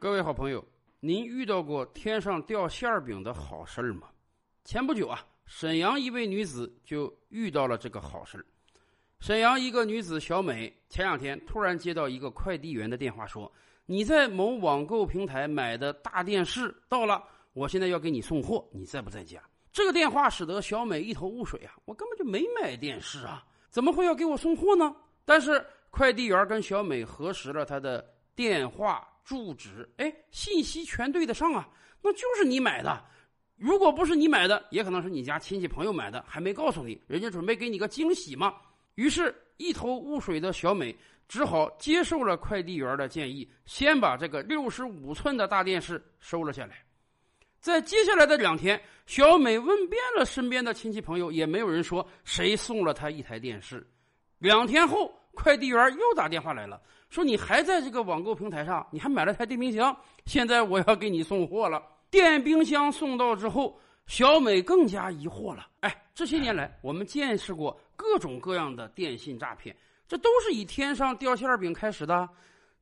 各位好朋友，您遇到过天上掉馅儿饼的好事儿吗？前不久啊，沈阳一位女子就遇到了这个好事儿。沈阳一个女子小美，前两天突然接到一个快递员的电话，说你在某网购平台买的大电视到了，我现在要给你送货，你在不在家？这个电话使得小美一头雾水啊，我根本就没买电视啊，怎么会要给我送货呢？但是快递员跟小美核实了她的电话。住址，哎，信息全对得上啊，那就是你买的。如果不是你买的，也可能是你家亲戚朋友买的，还没告诉你，人家准备给你个惊喜嘛。于是，一头雾水的小美只好接受了快递员的建议，先把这个六十五寸的大电视收了下来。在接下来的两天，小美问遍了身边的亲戚朋友，也没有人说谁送了她一台电视。两天后。快递员又打电话来了，说你还在这个网购平台上，你还买了台电冰箱，现在我要给你送货了。电冰箱送到之后，小美更加疑惑了。哎，这些年来我们见识过各种各样的电信诈骗，这都是以天上掉馅饼开始的。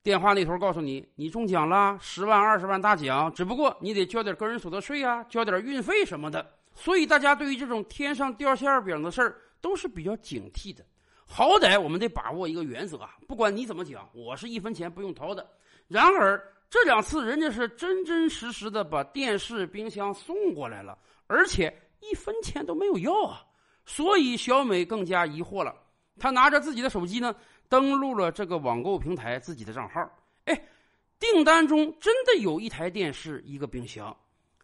电话那头告诉你，你中奖了，十万、二十万大奖，只不过你得交点个人所得税啊，交点运费什么的。所以大家对于这种天上掉馅饼的事儿都是比较警惕的。好歹我们得把握一个原则啊！不管你怎么讲，我是一分钱不用掏的。然而这两次人家是真真实实的把电视、冰箱送过来了，而且一分钱都没有要啊！所以小美更加疑惑了。她拿着自己的手机呢，登录了这个网购平台自己的账号。哎，订单中真的有一台电视、一个冰箱，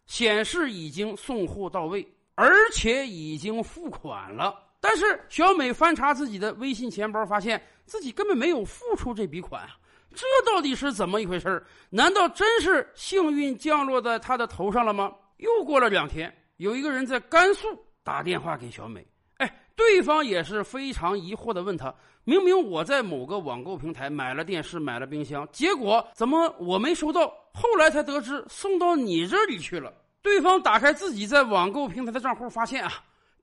显示已经送货到位，而且已经付款了。但是小美翻查自己的微信钱包，发现自己根本没有付出这笔款啊！这到底是怎么一回事难道真是幸运降落在她的头上了吗？又过了两天，有一个人在甘肃打电话给小美，哎，对方也是非常疑惑的问她：明明我在某个网购平台买了电视、买了冰箱，结果怎么我没收到？后来才得知送到你这里去了。对方打开自己在网购平台的账户，发现啊。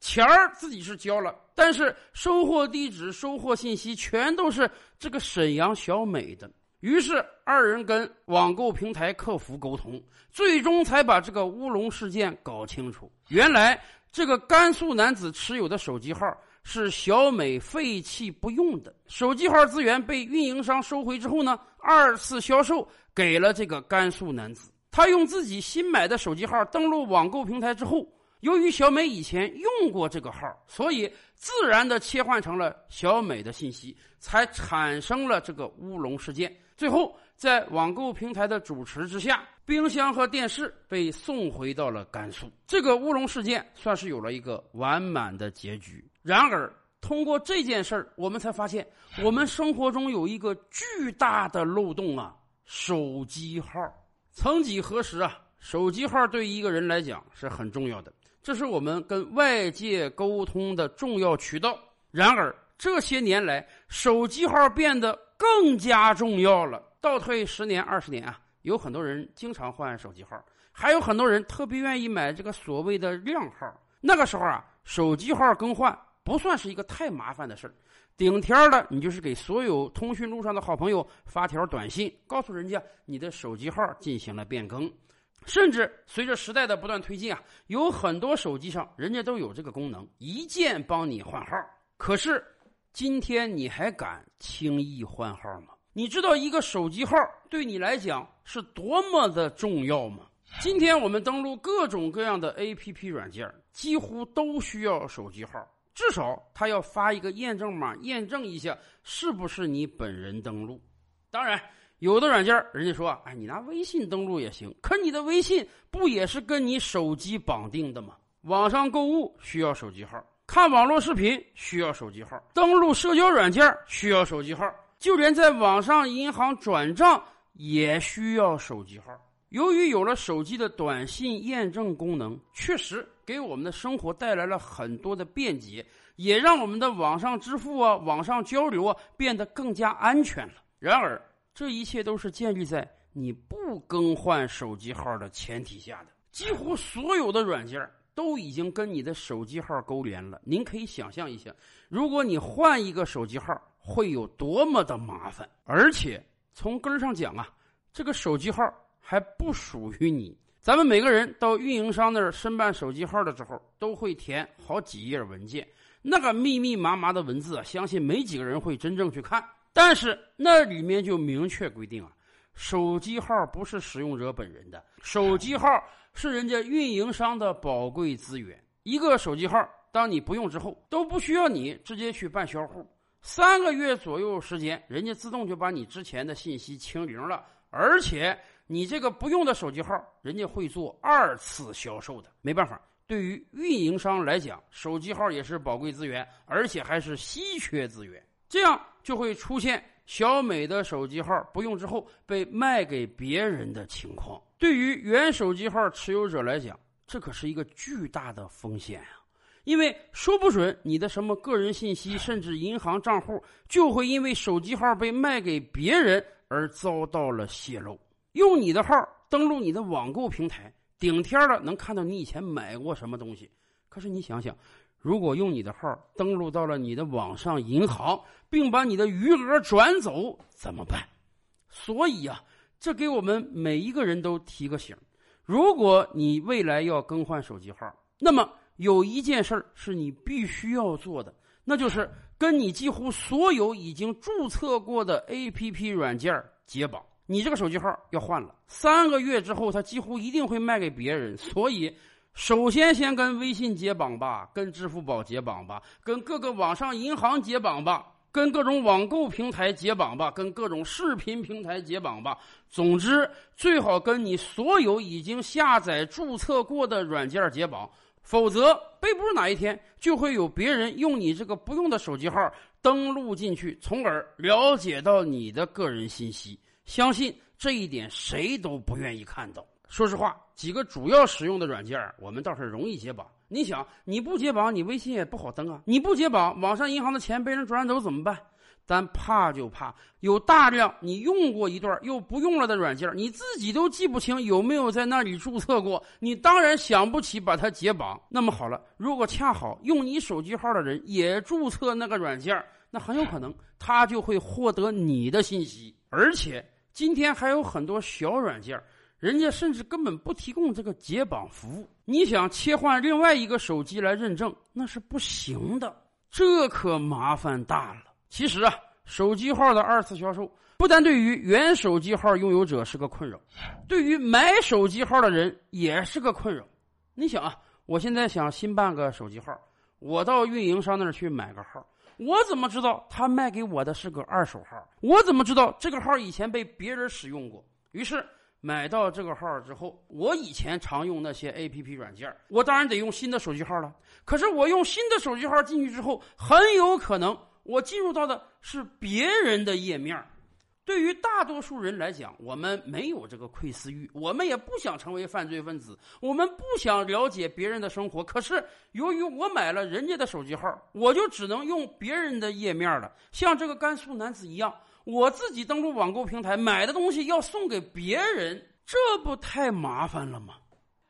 钱儿自己是交了，但是收货地址、收货信息全都是这个沈阳小美的。于是二人跟网购平台客服沟通，最终才把这个乌龙事件搞清楚。原来这个甘肃男子持有的手机号是小美废弃不用的，手机号资源被运营商收回之后呢，二次销售给了这个甘肃男子。他用自己新买的手机号登录网购平台之后。由于小美以前用过这个号，所以自然的切换成了小美的信息，才产生了这个乌龙事件。最后，在网购平台的主持之下，冰箱和电视被送回到了甘肃。这个乌龙事件算是有了一个完满的结局。然而，通过这件事儿，我们才发现，我们生活中有一个巨大的漏洞啊——手机号。曾几何时啊，手机号对于一个人来讲是很重要的。这是我们跟外界沟通的重要渠道。然而这些年来，手机号变得更加重要了。倒退十年、二十年啊，有很多人经常换手机号，还有很多人特别愿意买这个所谓的靓号。那个时候啊，手机号更换不算是一个太麻烦的事儿，顶天的你就是给所有通讯录上的好朋友发条短信，告诉人家你的手机号进行了变更。甚至随着时代的不断推进啊，有很多手机上人家都有这个功能，一键帮你换号。可是今天你还敢轻易换号吗？你知道一个手机号对你来讲是多么的重要吗？今天我们登录各种各样的 APP 软件，几乎都需要手机号，至少他要发一个验证码，验证一下是不是你本人登录。当然。有的软件人家说，哎，你拿微信登录也行，可你的微信不也是跟你手机绑定的吗？网上购物需要手机号，看网络视频需要手机号，登录社交软件需要手机号，就连在网上银行转账也需要手机号。由于有了手机的短信验证功能，确实给我们的生活带来了很多的便捷，也让我们的网上支付啊、网上交流啊变得更加安全了。然而，这一切都是建立在你不更换手机号的前提下的。几乎所有的软件都已经跟你的手机号勾连了。您可以想象一下，如果你换一个手机号，会有多么的麻烦。而且从根上讲啊，这个手机号还不属于你。咱们每个人到运营商那儿申办手机号的时候，都会填好几页文件，那个密密麻麻的文字啊，相信没几个人会真正去看。但是那里面就明确规定啊，手机号不是使用者本人的，手机号是人家运营商的宝贵资源。一个手机号，当你不用之后，都不需要你直接去办销户。三个月左右时间，人家自动就把你之前的信息清零了，而且你这个不用的手机号，人家会做二次销售的。没办法，对于运营商来讲，手机号也是宝贵资源，而且还是稀缺资源，这样就会出现小美的手机号不用之后被卖给别人的情况。对于原手机号持有者来讲，这可是一个巨大的风险啊！因为说不准你的什么个人信息，甚至银行账户，就会因为手机号被卖给别人而遭到了泄露。用你的号登录你的网购平台，顶天了能看到你以前买过什么东西。可是你想想，如果用你的号登录到了你的网上银行，并把你的余额转走，怎么办？所以啊，这给我们每一个人都提个醒：如果你未来要更换手机号，那么。有一件事是你必须要做的，那就是跟你几乎所有已经注册过的 APP 软件解绑。你这个手机号要换了，三个月之后，它几乎一定会卖给别人。所以，首先先跟微信解绑吧，跟支付宝解绑吧，跟各个网上银行解绑吧，跟各种网购平台解绑吧，跟各种视频平台解绑吧。总之，最好跟你所有已经下载注册过的软件解绑。否则，背不住哪一天就会有别人用你这个不用的手机号登录进去，从而了解到你的个人信息。相信这一点，谁都不愿意看到。说实话，几个主要使用的软件，我们倒是容易解绑。你想，你不解绑，你微信也不好登啊。你不解绑，网上银行的钱被人转走怎么办？但怕就怕有大量你用过一段又不用了的软件，你自己都记不清有没有在那里注册过，你当然想不起把它解绑。那么好了，如果恰好用你手机号的人也注册那个软件，那很有可能他就会获得你的信息。而且今天还有很多小软件，人家甚至根本不提供这个解绑服务。你想切换另外一个手机来认证，那是不行的，这可麻烦大了。其实啊，手机号的二次销售不但对于原手机号拥有者是个困扰，对于买手机号的人也是个困扰。你想啊，我现在想新办个手机号，我到运营商那儿去买个号，我怎么知道他卖给我的是个二手号？我怎么知道这个号以前被别人使用过？于是买到这个号之后，我以前常用那些 APP 软件，我当然得用新的手机号了。可是我用新的手机号进去之后，很有可能。我进入到的是别人的页面对于大多数人来讲，我们没有这个窥私欲，我们也不想成为犯罪分子，我们不想了解别人的生活。可是，由于我买了人家的手机号，我就只能用别人的页面了。像这个甘肃男子一样，我自己登录网购平台买的东西要送给别人，这不太麻烦了吗？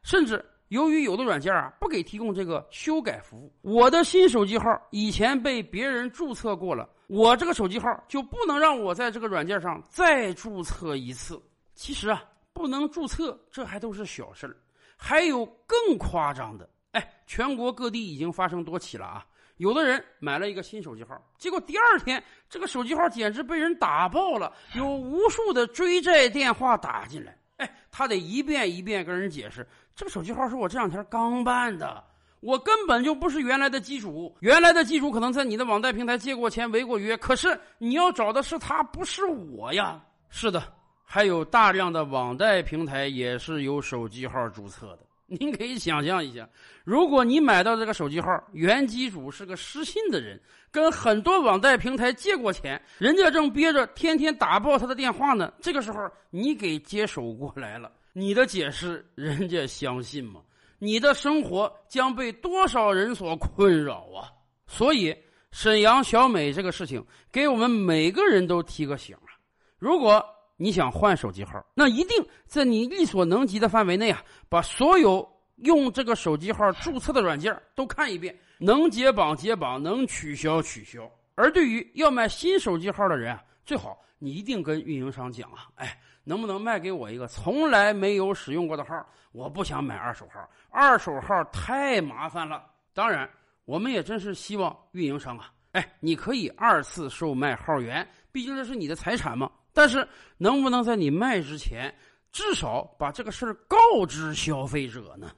甚至。由于有的软件啊不给提供这个修改服务，我的新手机号以前被别人注册过了，我这个手机号就不能让我在这个软件上再注册一次。其实啊，不能注册这还都是小事儿，还有更夸张的。哎，全国各地已经发生多起了啊！有的人买了一个新手机号，结果第二天这个手机号简直被人打爆了，有无数的追债电话打进来。哎，他得一遍一遍跟人解释，这个手机号是我这两天刚办的，我根本就不是原来的机主，原来的机主可能在你的网贷平台借过钱、违过约，可是你要找的是他，不是我呀。是的，还有大量的网贷平台也是有手机号注册的。您可以想象一下，如果你买到这个手机号，原机主是个失信的人，跟很多网贷平台借过钱，人家正憋着天天打爆他的电话呢。这个时候你给接手过来了，你的解释人家相信吗？你的生活将被多少人所困扰啊！所以沈阳小美这个事情，给我们每个人都提个醒啊！如果。你想换手机号，那一定在你力所能及的范围内啊，把所有用这个手机号注册的软件都看一遍，能解绑解绑，能取消取消。而对于要买新手机号的人啊，最好你一定跟运营商讲啊，哎。能不能卖给我一个从来没有使用过的号？我不想买二手号，二手号太麻烦了。当然，我们也真是希望运营商啊，哎，你可以二次售卖号源，毕竟这是你的财产嘛。但是，能不能在你卖之前，至少把这个事儿告知消费者呢？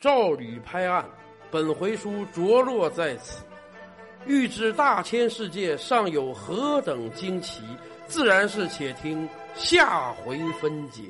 照吕拍案，本回书着落在此。欲知大千世界尚有何等惊奇，自然是且听下回分解。